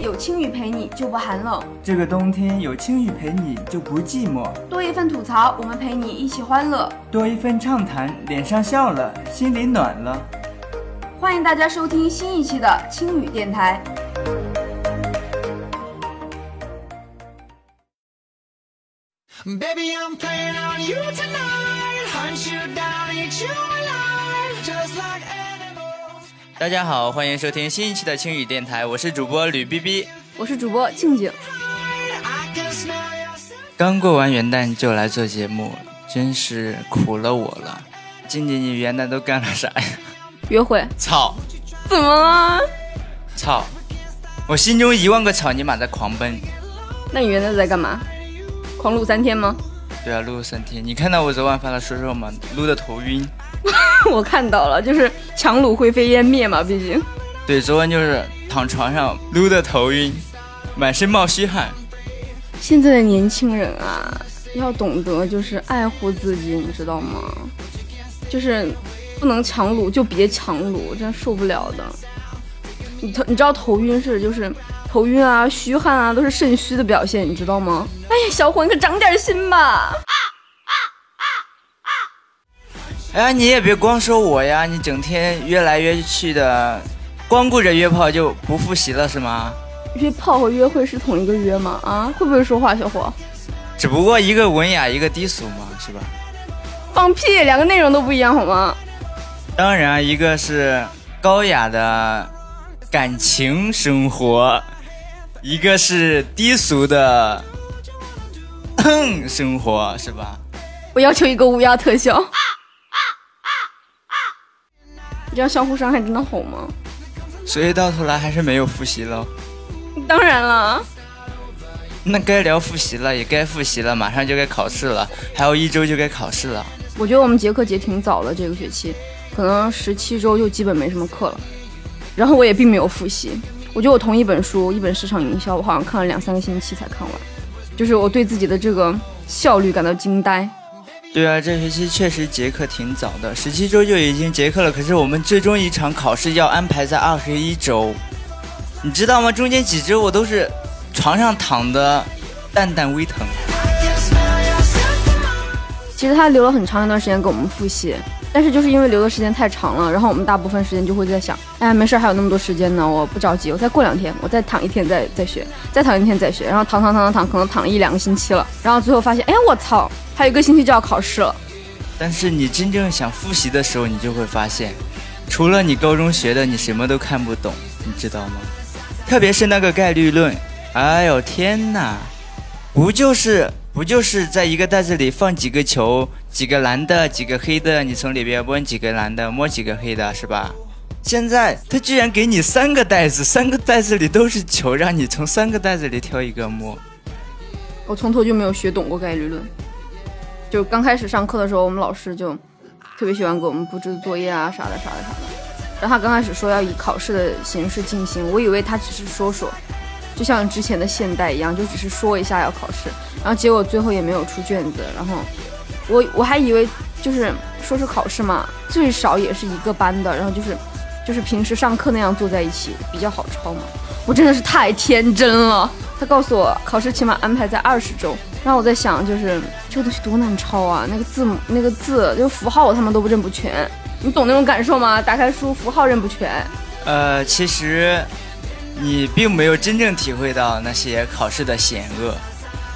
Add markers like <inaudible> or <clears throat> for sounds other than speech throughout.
有青雨陪你就不寒冷，这个冬天有青雨陪你就不寂寞，多一份吐槽，我们陪你一起欢乐；多一份畅谈，脸上笑了，心里暖了。欢迎大家收听新一期的青雨电台。Baby, I'm playing on you tonight. Hunt you down, eat you alive, just like. 大家好，欢迎收听新一期的青语电台，我是主播吕 B B，我是主播静静。刚过完元旦就来做节目，真是苦了我了。静静，你元旦都干了啥呀？约会。操！怎么了？操！我心中一万个草泥马在狂奔。那你元旦在干嘛？狂撸三天吗？对啊，撸了三天。你看到我昨晚发的说说吗？撸的头晕。<laughs> 我看到了，就是强撸灰飞烟灭嘛，毕竟。对，昨晚就是躺床上撸的头晕，满身冒虚汗。现在的年轻人啊，要懂得就是爱护自己，你知道吗？就是不能强撸就别强撸，真受不了的。你头你知道头晕是就是。头晕啊，虚汗啊，都是肾虚的表现，你知道吗？哎呀，小伙，你可长点心吧！哎呀，你也别光说我呀，你整天约来约去的，光顾着约炮就不复习了是吗？约炮和约会是同一个约吗？啊，会不会说话，小伙？只不过一个文雅，一个低俗嘛，是吧？放屁，两个内容都不一样好吗？当然，一个是高雅的感情生活。一个是低俗的 <clears throat> 生活，是吧？我要求一个乌鸦特效。这样相互伤害真的好吗？所以到头来还是没有复习了。当然了。那该聊复习了，也该复习了，马上就该考试了，还有一周就该考试了。我觉得我们结课结挺早的，这个学期可能十七周就基本没什么课了。然后我也并没有复习。我觉得我同一本书，一本市场营销，我好像看了两三个星期才看完，就是我对自己的这个效率感到惊呆。对啊，这学期确实结课挺早的，十七周就已经结课了。可是我们最终一场考试要安排在二十一周，你知道吗？中间几周我都是床上躺的，淡淡微疼。其实他留了很长一段时间给我们复习。但是就是因为留的时间太长了，然后我们大部分时间就会在想，哎，没事，还有那么多时间呢，我不着急，我再过两天，我再躺一天再再学，再躺一天再学，然后躺躺躺躺躺，可能躺了一两个星期了，然后最后发现，哎，我操，还有一个星期就要考试了。但是你真正想复习的时候，你就会发现，除了你高中学的，你什么都看不懂，你知道吗？特别是那个概率论，哎呦天哪，不就是？不就是在一个袋子里放几个球，几个蓝的，几个黑的，你从里边摸几个蓝的，摸几个黑的，是吧？现在他居然给你三个袋子，三个袋子里都是球，让你从三个袋子里挑一个摸。我从头就没有学懂过概率论，就刚开始上课的时候，我们老师就特别喜欢给我们布置作业啊，啥的啥的啥的。然后他刚开始说要以考试的形式进行，我以为他只是说说。就像之前的现代一样，就只是说一下要考试，然后结果最后也没有出卷子，然后我我还以为就是说是考试嘛，最少也是一个班的，然后就是就是平时上课那样坐在一起比较好抄嘛。我真的是太天真了。他告诉我考试起码安排在二十周，然后我在想就是这个东西多难抄啊，那个字母那个字就符号我他们都不认不全，你懂那种感受吗？打开书符号认不全。呃，其实。你并没有真正体会到那些考试的险恶，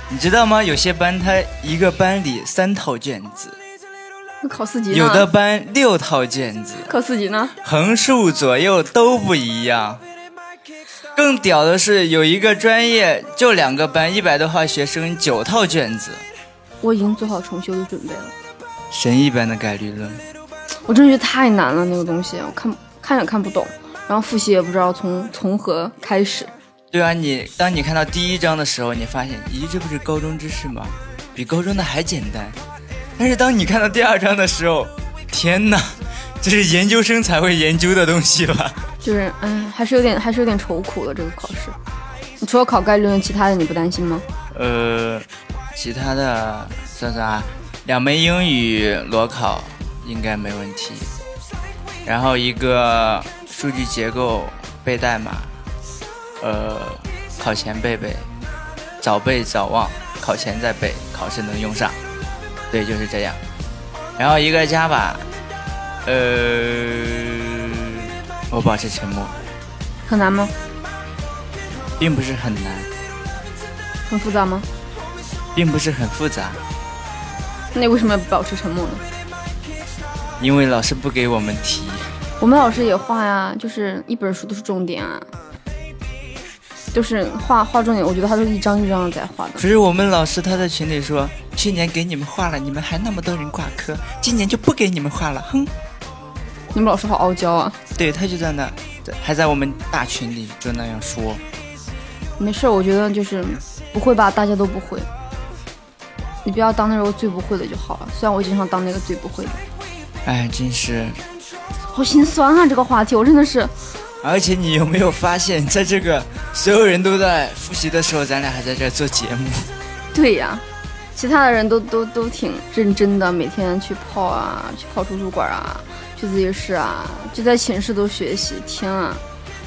你知道吗？有些班他一个班里三套卷子，考四级呢有的班六套卷子，考四级呢？横竖左右都不一样。更屌的是，有一个专业就两个班，一百多号学生，九套卷子。我已经做好重修的准备了。神一般的概率论，我真觉得太难了，那个东西我看看也看不懂。然后复习也不知道从从何开始。对啊，你当你看到第一章的时候，你发现，咦，这不是高中知识吗？比高中的还简单。但是当你看到第二章的时候，天哪，这是研究生才会研究的东西吧？就是，嗯，还是有点，还是有点愁苦的这个考试。你除了考概率论，其他的你不担心吗？呃，其他的算算啊，两门英语裸考应该没问题。然后一个。数据结构背代码，呃，考前背背，早背早忘，考前再背，考试能用上。对，就是这样。然后一个加吧，呃，我保持沉默。很难吗？并不是很难，很复杂吗？并不是很复杂。那你为什么要保持沉默呢？因为老师不给我们题。我们老师也画呀，就是一本书都是重点啊，就是画画重点。我觉得他都是一张一张的在画的。可是我们老师他在群里说，去年给你们画了，你们还那么多人挂科，今年就不给你们画了。哼，你们老师好傲娇啊！对他就在那，还在我们大群里就那样说。没事，我觉得就是不会吧，大家都不会。你不要当那种最不会的就好了。虽然我经常当那个最不会的。哎，真是。好心酸啊！这个话题，我真的是。而且你有没有发现，在这个所有人都在复习的时候，咱俩还在这做节目？对呀，其他的人都都都挺认真的，每天去泡啊，去泡图书馆啊，去自习室啊，就在寝室都学习。天啊！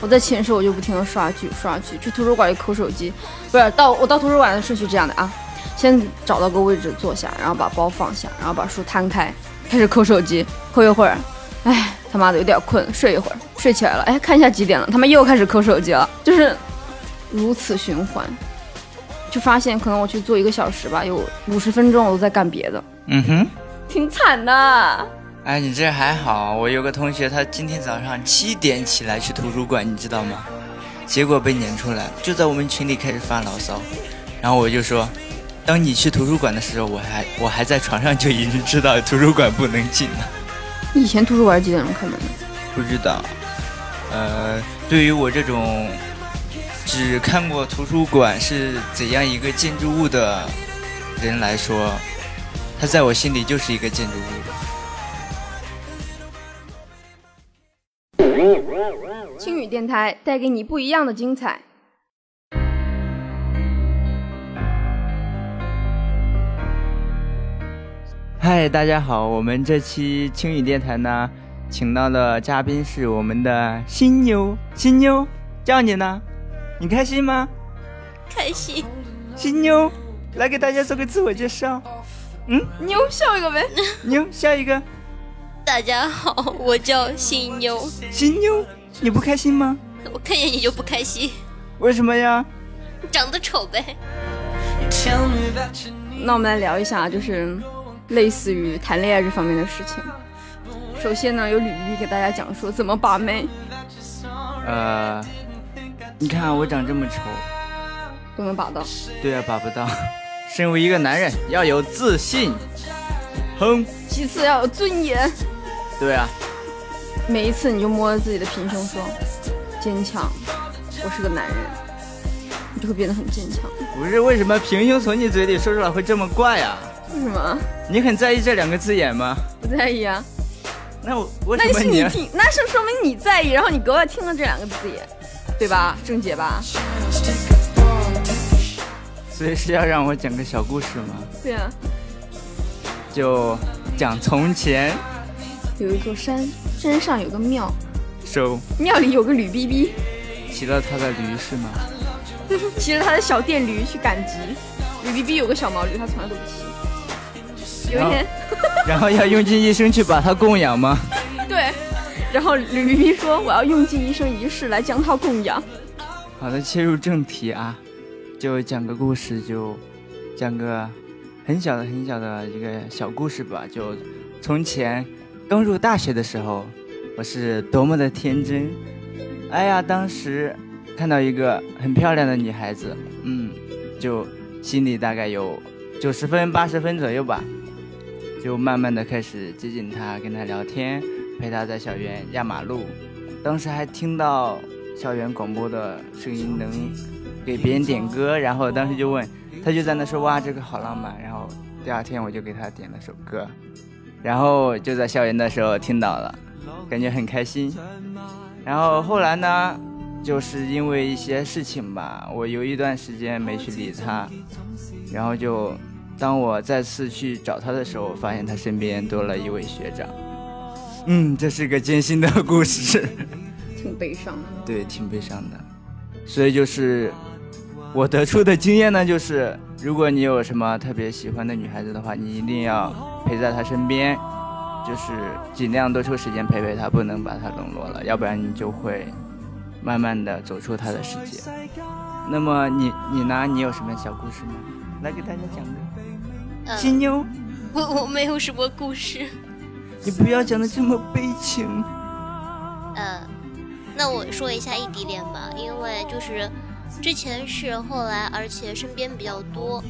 我在寝室我就不停的刷剧刷剧，去图书馆就抠手机，不是到我到图书馆的顺序这样的啊，先找到个位置坐下，然后把包放下，然后把书摊开，开始抠手机，抠一会儿，哎。他妈的有点困，睡一会儿，睡起来了，哎，看一下几点了，他妈又开始抠手机了，就是如此循环，就发现可能我去做一个小时吧，有五十分钟我都在干别的，嗯哼，挺惨的。哎，你这还好，我有个同学，他今天早上七点起来去图书馆，你知道吗？结果被撵出来，就在我们群里开始发牢骚，然后我就说，当你去图书馆的时候，我还我还在床上就已经知道图书馆不能进了。以前图书馆几点钟开门的？不知道。呃，对于我这种只看过图书馆是怎样一个建筑物的人来说，它在我心里就是一个建筑物。青雨电台带给你不一样的精彩。嗨，大家好！我们这期青语电台呢，请到的嘉宾是我们的新妞。新妞，叫你呢，你开心吗？开心。新妞，来给大家做个自我介绍。嗯，妞笑一个呗。妞笑一个。大家好，我叫新妞。新妞，你不开心吗？我看见你就不开心。为什么呀？长得丑呗。那我们来聊一下，就是。类似于谈恋爱这方面的事情，首先呢，由吕丽给大家讲述怎么把妹。呃，你看我长这么丑，都能把到？对啊，把不到。身为一个男人，要有自信。哼。其次要有尊严。对啊。每一次你就摸着自己的平胸说：“坚强，我是个男人。”你就会变得很坚强。不是，为什么平胸从你嘴里说出来会这么怪啊？为什么？你很在意这两个字眼吗？不在意啊。那我为什么你听？那是说明你在意，然后你格外听了这两个字眼，对吧？正解吧？所以是要让我讲个小故事吗？对啊。就讲从前，有一座山，山上有个庙，收庙里有个吕逼逼，骑了他的驴是吗？<laughs> 骑着他的小电驴去赶集。吕逼逼有个小毛驴，他从来都不骑。有一天，<laughs> 然后要用尽一生去把它供养吗？<laughs> 对，然后吕皮皮说：“我要用尽一生一世来将它供养。<laughs> ”好的，切入正题啊，就讲个故事，就讲个很小的很小的一个小故事吧。就从前刚入大学的时候，我是多么的天真！哎呀，当时看到一个很漂亮的女孩子，嗯，就心里大概有九十分、八十分左右吧。就慢慢的开始接近他，跟他聊天，陪他在校园压马路。当时还听到校园广播的声音，能给别人点歌。然后当时就问，他就在那说：“哇，这个好浪漫。”然后第二天我就给他点了首歌，然后就在校园的时候听到了，感觉很开心。然后后来呢，就是因为一些事情吧，我有一段时间没去理他，然后就。当我再次去找他的时候，发现他身边多了一位学长。嗯，这是个艰辛的故事，<laughs> 挺悲伤的。对，挺悲伤的。所以就是我得出的经验呢，就是如果你有什么特别喜欢的女孩子的话，你一定要陪在她身边，就是尽量多抽时间陪陪她，不能把她冷落了，要不然你就会慢慢的走出她的世界。那么你你呢？你有什么小故事吗？来给大家讲个。嗯，金妞，我我没有什么故事。你不要讲的这么悲情。呃，那我说一下异地恋吧，因为就是之前是，后来而且身边比较多，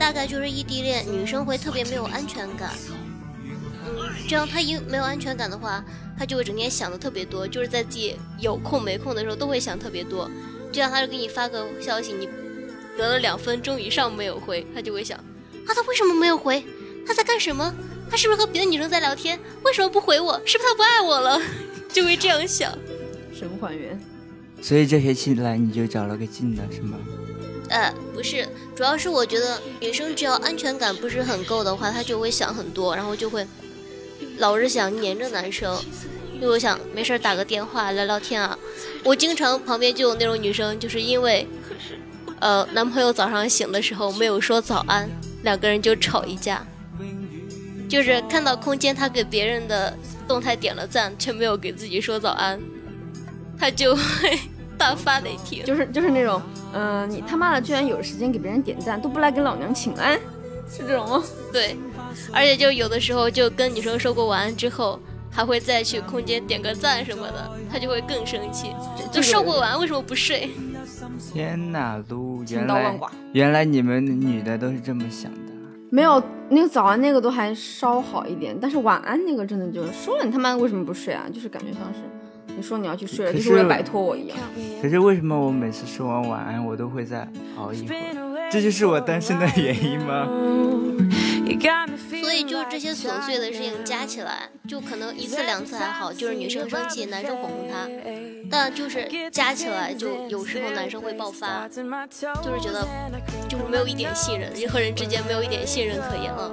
大概就是异地恋，女生会特别没有安全感。嗯，这样她一没有安全感的话，她就会整天想的特别多，就是在自己有空没空的时候都会想特别多。就像她就给你发个消息，你隔了两分钟以上没有回，她就会想啊，他为什么没有回？他在干什么？他是不是和别的女生在聊天？为什么不回我？是不是他不爱我了？<laughs> 就会这样想。神还原。所以这学期来你就找了个近的是吗？呃，不是，主要是我觉得女生只要安全感不是很够的话，她就会想很多，然后就会老是想黏着男生。因为我想没事打个电话聊聊天啊。我经常旁边就有那种女生，就是因为呃男朋友早上醒的时候没有说早安，两个人就吵一架。就是看到空间他给别人的动态点了赞，却没有给自己说早安，他就会大发雷霆。就是就是那种，嗯、你他妈的居然有时间给别人点赞，都不来给老娘请安，是这种吗？对，而且就有的时候就跟女生说过晚安之后，还会再去空间点个赞什么的，他就会更生气。就说过晚安为什么不睡？天哪，撸，原来原来你们女的都是这么想的。没有，那个早安那个都还稍好一点，但是晚安那个真的就是说了你他妈为什么不睡啊？就是感觉像是你说你要去睡了，可就是是为了摆脱我一样。可是为什么我每次说完晚安，我都会再熬一会儿？这就是我单身的原因吗？所以就是这些琐碎的事情加起来，就可能一次两次还好，就是女生生气，男生哄哄她，但就是加起来，就有时候男生会爆发，就是觉得就是没有一点信任，人和人之间没有一点信任可言了，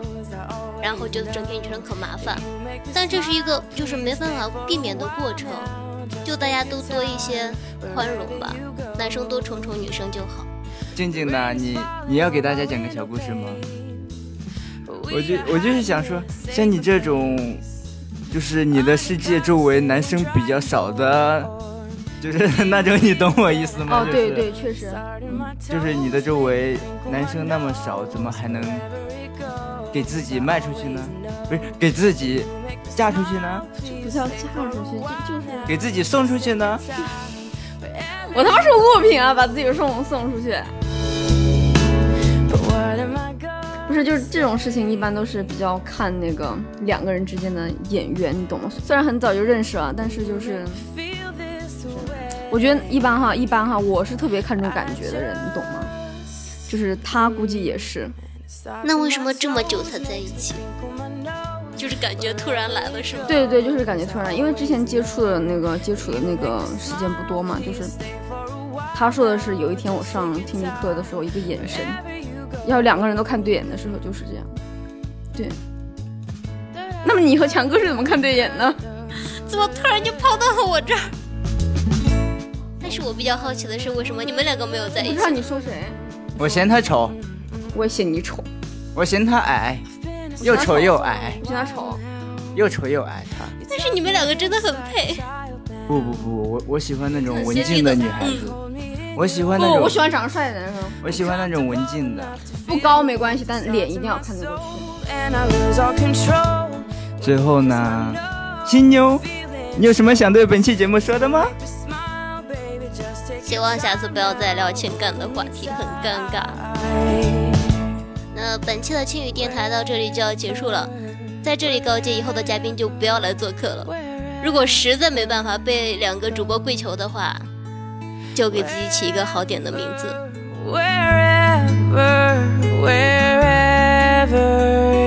然后觉得整天女生可麻烦，但这是一个就是没办法避免的过程，就大家都多一些宽容吧，男生多宠宠女生就好。静静的，你你要给大家讲个小故事吗？我就我就是想说，像你这种，就是你的世界周围男生比较少的，就是那种，你懂我意思吗？哦，就是、对对，确实，就是你的周围男生那么少，怎么还能给自己卖出去呢？不是给自己嫁出去呢？不叫嫁出去，就就是给自己送出去呢？我他妈是物品啊，把自己送送出去。不是，就是这种事情一般都是比较看那个两个人之间的眼缘，你懂吗？虽然很早就认识了，但是就是，我觉得一般哈，一般哈，我是特别看重感觉的人，你懂吗？就是他估计也是，那为什么这么久才在一起？就是感觉突然来了，是吗？对对，就是感觉突然，因为之前接触的那个接触的那个时间不多嘛，就是他说的是有一天我上听力课的时候，一个眼神，要两个人都看对眼的时候就是这样。对。那么你和强哥是怎么看对眼呢？怎么突然就抛到了我这儿？但是我比较好奇的是，为什么你们两个没有在一起不知？道你说谁？我嫌他丑，我嫌你丑，我嫌他矮，又丑又矮，我嫌他丑。又丑又矮他。但是你们两个真的很配。不不不，我我喜欢那种文静的女孩子，我喜欢不，那种，我喜欢长得帅的男生，我喜欢那种文静的。不高没关系，但脸一定要看得过去。最后呢，新妞，你有什么想对本期节目说的吗？希望下次不要再聊情感的话题，很尴尬。那本期的青语电台到这里就要结束了，在这里告诫以后的嘉宾就不要来做客了。如果实在没办法被两个主播跪求的话，就给自己起一个好点的名字。Wherever, wherever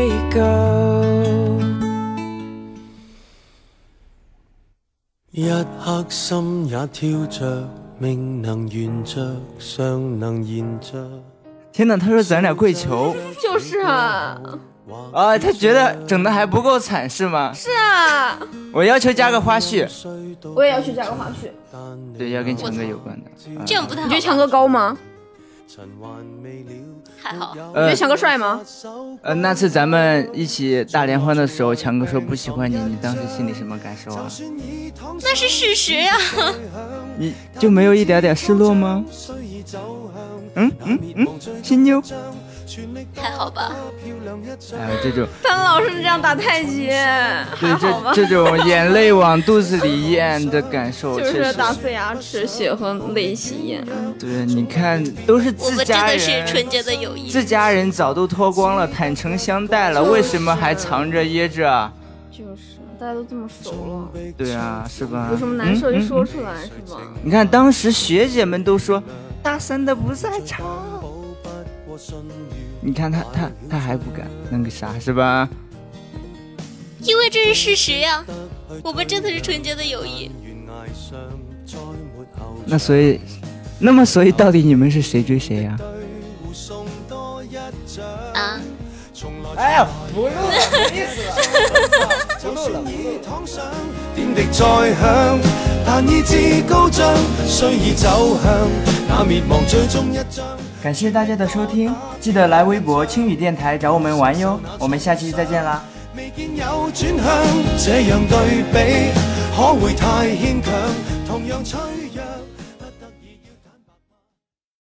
you go，一刻心也跳着，命能圓着，尚能延着。天哪，他说咱俩跪求，就是啊，啊，他觉得整的还不够惨是吗？是啊，我要求加个花絮，我也要去加个花絮。对，要跟强哥有关的。啊这样不太好。你觉得强哥高吗？还好，你觉呃得强哥帅吗？呃，那次咱们一起大联欢的时候，强哥说不喜欢你，你当时心里什么感受啊？那是事实呀。你就没有一点点失落吗？嗯嗯嗯，新妞，还好吧。哎呀，这种他老是这样打太极，对还好吧这？这种眼泪往肚子里咽的感受，<laughs> 就是打碎牙齿，血和泪一起咽。对，你看都是我们真自家的是纯人，洁的友谊。自家人早都脱光了，坦诚相待了，为什么还藏着掖着啊？就是，大家都这么熟了，对啊，是吧？有什么难受就说出来，是吧？你看当时学姐们都说大三的不在场，你看他他他还不敢那个啥是吧？因为这是事实呀。我们真的是纯洁的友谊。那所以，那么所以到底你们是谁追谁呀、啊，哎呀，不录了，没意思了，<laughs> 不录但意志高涨，虽已走向那灭亡最终一章。感谢大家的收听，记得来微博青雨电台找我们玩哟。我们下期再见啦。未见有转向，这样对比可会太牵强？同样